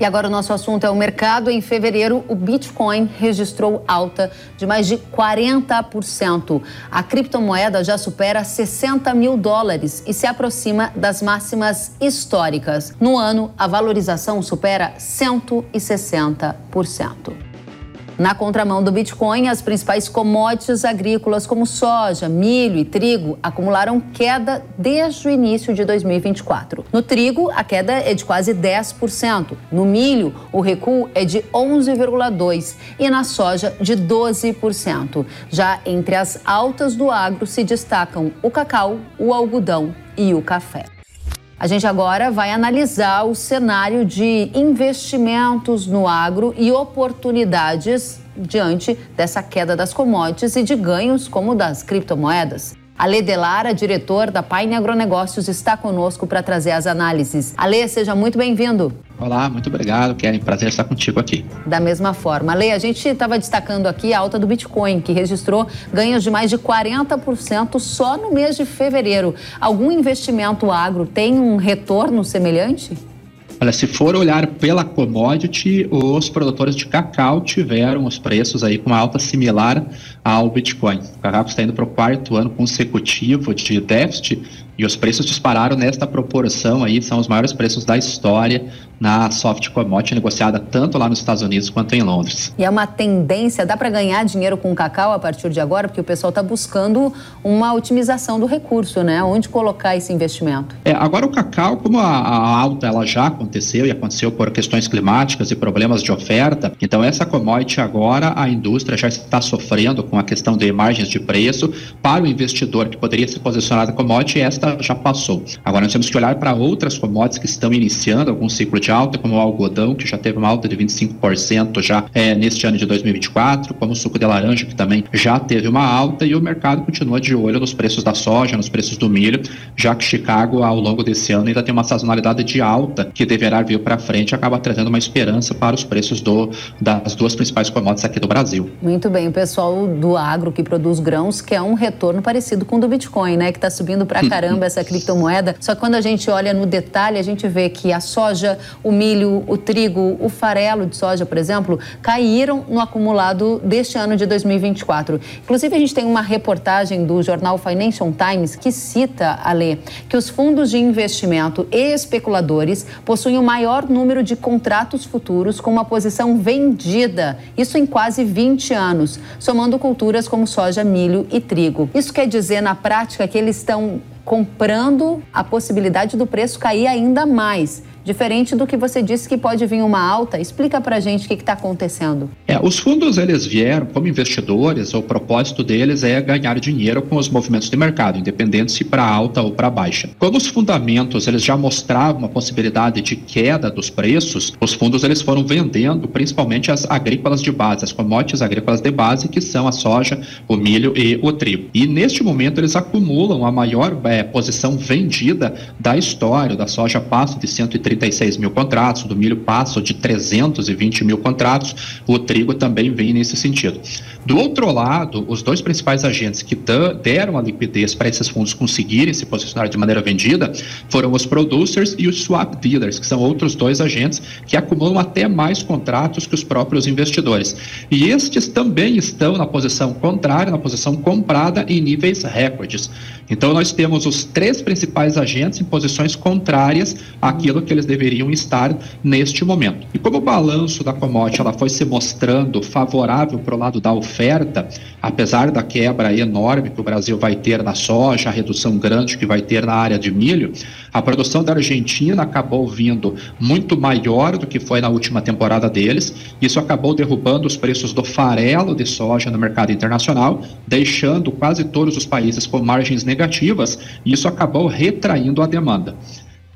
E agora o nosso assunto é o mercado. Em fevereiro, o Bitcoin registrou alta de mais de 40%. A criptomoeda já supera 60 mil dólares e se aproxima das máximas históricas. No ano, a valorização supera 160%. Na contramão do Bitcoin, as principais commodities agrícolas como soja, milho e trigo acumularam queda desde o início de 2024. No trigo, a queda é de quase 10%. No milho, o recuo é de 11,2% e na soja, de 12%. Já entre as altas do agro se destacam o cacau, o algodão e o café. A gente agora vai analisar o cenário de investimentos no agro e oportunidades diante dessa queda das commodities e de ganhos como das criptomoedas. Ale Delara, diretor da Paine Agronegócios, está conosco para trazer as análises. Ale, seja muito bem-vindo. Olá, muito obrigado, Keren. Prazer estar contigo aqui. Da mesma forma. Ale, a gente estava destacando aqui a alta do Bitcoin, que registrou ganhos de mais de 40% só no mês de fevereiro. Algum investimento agro tem um retorno semelhante? Olha, se for olhar pela commodity, os produtores de cacau tiveram os preços aí com uma alta similar ao Bitcoin. O cacau está indo para o quarto ano consecutivo de déficit e os preços dispararam nesta proporção aí, são os maiores preços da história na soft commodity negociada tanto lá nos Estados Unidos quanto em Londres. E é uma tendência, dá para ganhar dinheiro com cacau a partir de agora, porque o pessoal está buscando uma otimização do recurso, né? Onde colocar esse investimento? É, agora o cacau, como a, a alta ela já aconteceu e aconteceu por questões climáticas e problemas de oferta, então essa commodity agora a indústria já está sofrendo com a questão de margens de preço para o investidor que poderia se posicionar na commodity, esta já passou. Agora nós temos que olhar para outras commodities que estão iniciando algum ciclo de alta, como o algodão, que já teve uma alta de 25% já é, neste ano de 2024, como o suco de laranja, que também já teve uma alta, e o mercado continua de olho nos preços da soja, nos preços do milho, já que Chicago, ao longo desse ano, ainda tem uma sazonalidade de alta que deverá vir para frente, acaba trazendo uma esperança para os preços do, das duas principais commodities aqui do Brasil. Muito bem, o pessoal do agro que produz grãos quer um retorno parecido com o do Bitcoin, né, que está subindo para caramba essa criptomoeda. Só que quando a gente olha no detalhe, a gente vê que a soja, o milho, o trigo, o farelo de soja, por exemplo, caíram no acumulado deste ano de 2024. Inclusive, a gente tem uma reportagem do jornal Financial Times que cita, Alê, que os fundos de investimento e especuladores possuem o maior número de contratos futuros com uma posição vendida, isso em quase 20 anos, somando culturas como soja, milho e trigo. Isso quer dizer, na prática, que eles estão comprando a possibilidade do preço cair ainda mais. Diferente do que você disse que pode vir uma alta, explica para gente o que está acontecendo. É, os fundos eles vieram como investidores, o propósito deles é ganhar dinheiro com os movimentos de mercado, independente se para alta ou para baixa. Como os fundamentos eles já mostravam uma possibilidade de queda dos preços, os fundos eles foram vendendo principalmente as agrícolas de base, as commodities agrícolas de base, que são a soja, o milho e o trigo. E neste momento eles acumulam a maior é, posição vendida da história. da soja passa de 130 36 mil contratos, do milho passa de 320 mil contratos, o trigo também vem nesse sentido. Do outro lado, os dois principais agentes que deram a liquidez para esses fundos conseguirem se posicionar de maneira vendida foram os producers e os swap dealers, que são outros dois agentes que acumulam até mais contratos que os próprios investidores. E estes também estão na posição contrária, na posição comprada em níveis recordes. Então, nós temos os três principais agentes em posições contrárias àquilo que eles deveriam estar neste momento. E como o balanço da commodity ela foi se mostrando favorável para o lado da oferta, apesar da quebra enorme que o Brasil vai ter na soja, a redução grande que vai ter na área de milho, a produção da Argentina acabou vindo muito maior do que foi na última temporada deles. Isso acabou derrubando os preços do farelo de soja no mercado internacional, deixando quase todos os países com margens negativas, e isso acabou retraindo a demanda.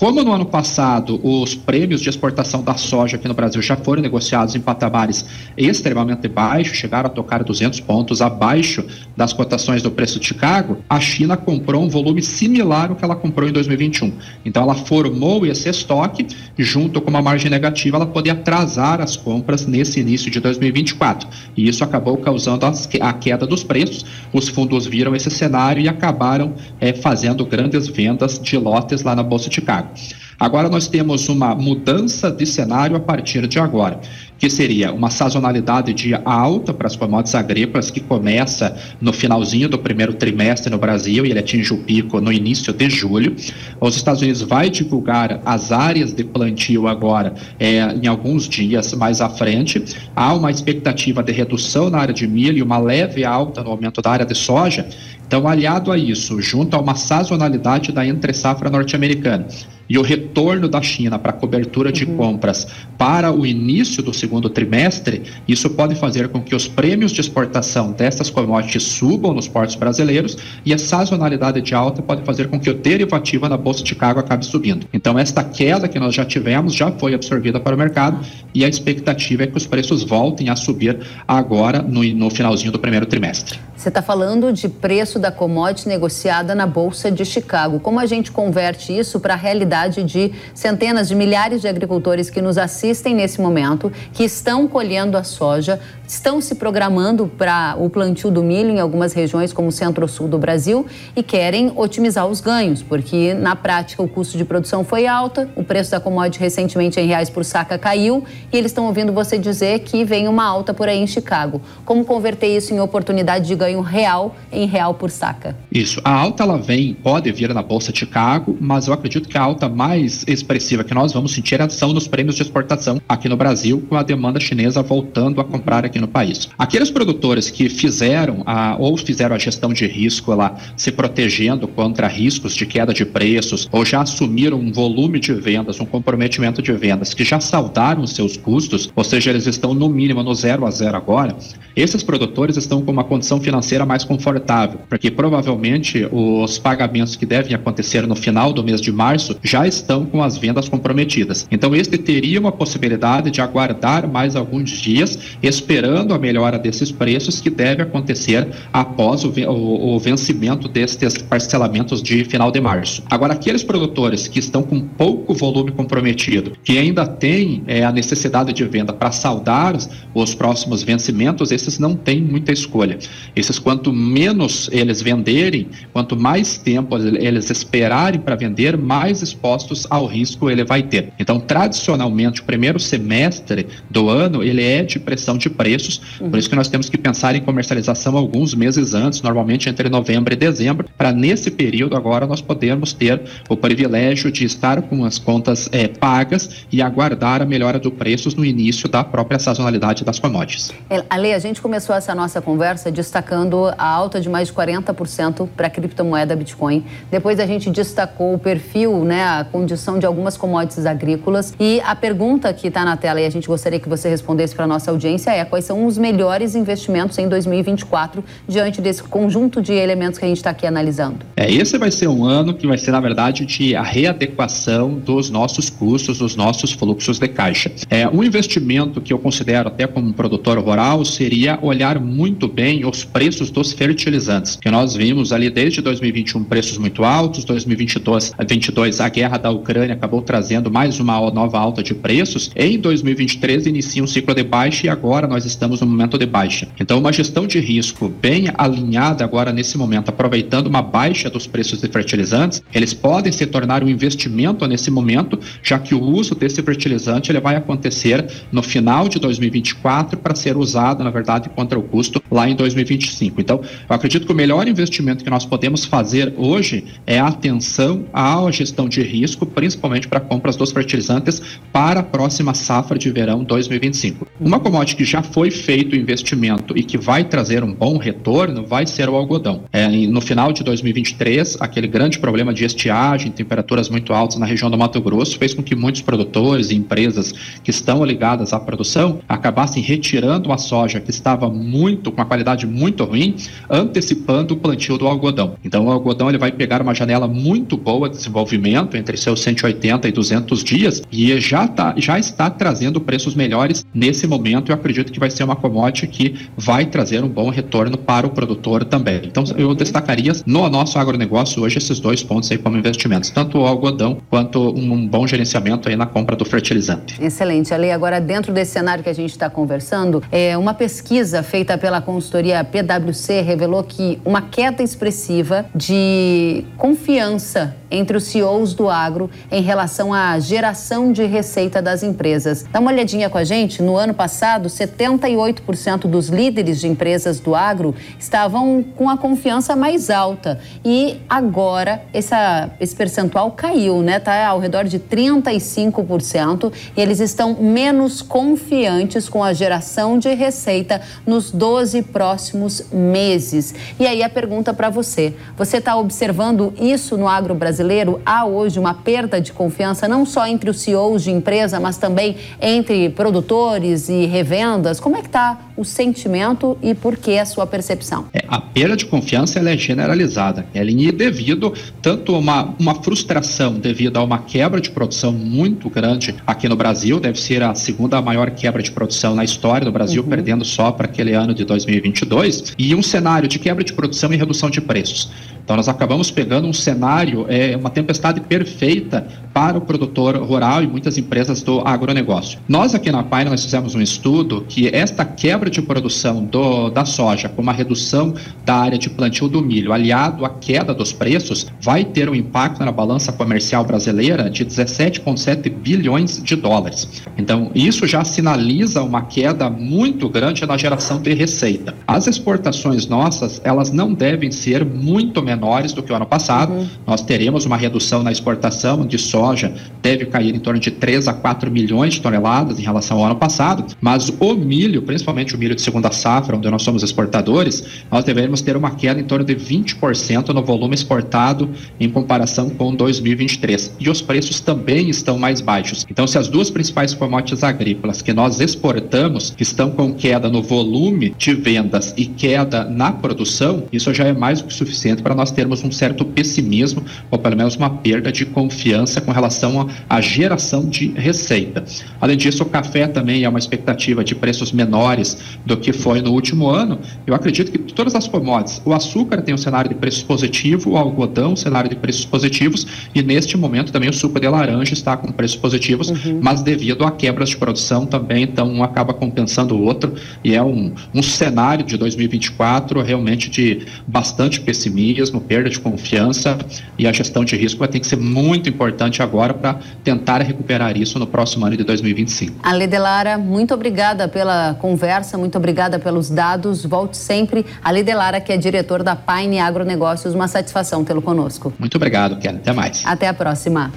Como no ano passado os prêmios de exportação da soja aqui no Brasil já foram negociados em patamares extremamente baixos, chegaram a tocar 200 pontos abaixo das cotações do preço de Chicago, a China comprou um volume similar ao que ela comprou em 2021. Então ela formou esse estoque, junto com uma margem negativa, ela podia atrasar as compras nesse início de 2024. E isso acabou causando a queda dos preços. Os fundos viram esse cenário e acabaram é, fazendo grandes vendas de lotes lá na Bolsa de Chicago. Agora nós temos uma mudança de cenário a partir de agora que seria uma sazonalidade de alta para as commodities agrícolas que começa no finalzinho do primeiro trimestre no Brasil e ele atinge o pico no início de julho. Os Estados Unidos vai divulgar as áreas de plantio agora é, em alguns dias mais à frente. Há uma expectativa de redução na área de milho e uma leve alta no aumento da área de soja. Então, aliado a isso, junto a uma sazonalidade da entre-safra norte-americana, e o retorno da China para cobertura de uhum. compras para o início do segundo trimestre, isso pode fazer com que os prêmios de exportação dessas commodities subam nos portos brasileiros e a sazonalidade de alta pode fazer com que o derivativo na Bolsa de Chicago acabe subindo. Então, esta queda que nós já tivemos já foi absorvida para o mercado e a expectativa é que os preços voltem a subir agora no, no finalzinho do primeiro trimestre. Você está falando de preço da commodity negociada na Bolsa de Chicago. Como a gente converte isso para a realidade de centenas de milhares de agricultores que nos assistem nesse momento, que estão colhendo a soja, estão se programando para o plantio do milho em algumas regiões, como o centro-sul do Brasil, e querem otimizar os ganhos, porque na prática o custo de produção foi alto, o preço da commodity recentemente em reais por saca caiu, e eles estão ouvindo você dizer que vem uma alta por aí em Chicago. Como converter isso em oportunidade de ganho? ganho real em real por saca. Isso. A alta ela vem, pode vir na Bolsa de Chicago, mas eu acredito que a alta mais expressiva que nós vamos sentir é são nos prêmios de exportação aqui no Brasil, com a demanda chinesa voltando a comprar aqui no país. Aqueles produtores que fizeram a, ou fizeram a gestão de risco lá, se protegendo contra riscos de queda de preços, ou já assumiram um volume de vendas, um comprometimento de vendas, que já saldaram seus custos, ou seja, eles estão no mínimo no zero a zero agora, esses produtores estão com uma condição financeira mais confortável, porque provavelmente os pagamentos que devem acontecer no final do mês de março já estão com as vendas comprometidas. Então, este teria uma possibilidade de aguardar mais alguns dias, esperando a melhora desses preços que deve acontecer após o vencimento destes parcelamentos de final de março. Agora, aqueles produtores que estão com pouco volume comprometido, que ainda têm é, a necessidade de venda para saldar os próximos vencimentos, esses não têm muita escolha. Esses quanto menos eles venderem, quanto mais tempo eles esperarem para vender, mais expostos ao risco ele vai ter. Então, tradicionalmente, o primeiro semestre do ano, ele é de pressão de preços, uhum. por isso que nós temos que pensar em comercialização alguns meses antes, normalmente entre novembro e dezembro, para nesse período agora nós podermos ter o privilégio de estar com as contas é, pagas e aguardar a melhora do preços no início da própria sazonalidade das commodities. Ale, a gente começou essa nossa conversa destacando destacando a alta de mais de 40% para a criptomoeda Bitcoin. Depois a gente destacou o perfil, né, a condição de algumas commodities agrícolas. E a pergunta que está na tela e a gente gostaria que você respondesse para a nossa audiência é quais são os melhores investimentos em 2024 diante desse conjunto de elementos que a gente está aqui analisando? É, esse vai ser um ano que vai ser, na verdade, de a readequação dos nossos custos, dos nossos fluxos de caixa. É, um investimento que eu considero até como produtor rural seria olhar muito bem os preços dos fertilizantes, que nós vimos ali desde 2021 preços muito altos, 2022 22, a guerra da Ucrânia acabou trazendo mais uma nova alta de preços. Em 2023 inicia um ciclo de baixa e agora nós estamos no momento de baixa. Então, uma gestão de risco bem alinhada agora nesse momento, aproveitando uma baixa dos preços de fertilizantes, eles podem se tornar um investimento nesse momento, já que o uso desse fertilizante ele vai acontecer no final de 2024 para ser usado, na verdade, contra o custo lá em 2025. Então, eu acredito que o melhor investimento que nós podemos fazer hoje é a atenção à gestão de risco, principalmente para compras dos fertilizantes para a próxima safra de verão 2025. Uma commodity que já foi feito o investimento e que vai trazer um bom retorno vai ser o algodão. É, no final de 2023, aquele grande problema de estiagem, temperaturas muito altas na região do Mato Grosso, fez com que muitos produtores e empresas que estão ligadas à produção acabassem retirando a soja que estava muito com a qualidade muito ruim, antecipando o plantio do algodão. Então, o algodão ele vai pegar uma janela muito boa de desenvolvimento, entre seus 180 e 200 dias, e já, tá, já está trazendo preços melhores nesse momento. Eu acredito que vai ser uma commodity que vai trazer um bom retorno para o produtor também. Então, eu destacaria no nosso agronegócio hoje esses dois pontos aí como investimentos, tanto o algodão quanto um bom gerenciamento aí na compra do fertilizante. Excelente. Ali, agora dentro desse cenário que a gente está conversando, é uma pesquisa feita pela consultoria PwC revelou que uma queda expressiva de confiança entre os CEOs do agro em relação à geração de receita das empresas. Dá uma olhadinha com a gente. No ano passado, 78% dos líderes de empresas do agro estavam com a confiança mais alta. E agora essa, esse percentual caiu, né? Está ao redor de 35%. E eles estão menos confiantes com a geração de receita nos 12 próximos meses. E aí a pergunta para você: você está observando isso no agro brasileiro, há hoje uma perda de confiança não só entre os CEOs de empresa, mas também entre produtores e revendas. Como é que está o sentimento e por que a sua percepção? É, a perda de confiança ela é generalizada. Ela é devido tanto a uma, uma frustração devido a uma quebra de produção muito grande aqui no Brasil, deve ser a segunda maior quebra de produção na história do Brasil, uhum. perdendo só para aquele ano de 2022, e um cenário de quebra de produção e redução de preços. Então, nós acabamos pegando um cenário, é uma tempestade perfeita para o produtor rural e muitas empresas do agronegócio. Nós aqui na Pine nós fizemos um estudo que esta quebra de produção do, da soja com uma redução da área de plantio do milho, aliado à queda dos preços, vai ter um impacto na balança comercial brasileira de 17,7 bilhões de dólares. Então, isso já sinaliza uma queda muito grande na geração de receita. As exportações nossas, elas não devem ser muito menores do que o ano passado. Uhum. Nós teremos uma redução na exportação de soja, deve cair em torno de 3 a 4 milhões de toneladas em relação ao ano passado, mas o milho, principalmente o milho de segunda safra, onde nós somos exportadores, nós devemos ter uma queda em torno de 20% no volume exportado em comparação com 2023. E os preços também estão mais baixos. Então, se as duas principais commodities agrícolas que nós exportamos estão com queda no volume de vendas e queda na produção, isso já é mais do que suficiente para nós termos um certo pessimismo, ou pelo menos uma perda de confiança com relação à geração de receita. Além disso, o café também é uma expectativa de preços menores do que foi no último ano. Eu acredito que todas as commodities, o açúcar tem um cenário de preços positivo, o algodão, um cenário de preços positivos, e neste momento também o suco de laranja está com preços positivos, uhum. mas devido a quebras de produção também, então um acaba compensando o outro, e é um, um cenário de 2024 realmente de bastante pessimismo, perda de confiança e a gestão de risco vai ter que ser muito importante agora para tentar recuperar isso no próximo ano de 2025. Ale Delara, muito obrigada pela conversa, muito obrigada pelos dados. Volte sempre. Ale Delara, que é diretor da Paine Agronegócios, uma satisfação tê-lo conosco. Muito obrigado, Ken. Até mais. Até a próxima.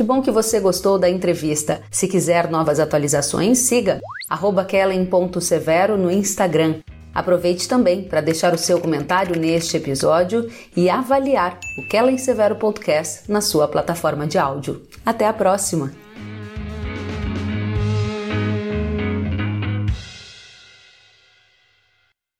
Que bom que você gostou da entrevista. Se quiser novas atualizações, siga kellen.severo no Instagram. Aproveite também para deixar o seu comentário neste episódio e avaliar o Kellen Severo Podcast na sua plataforma de áudio. Até a próxima!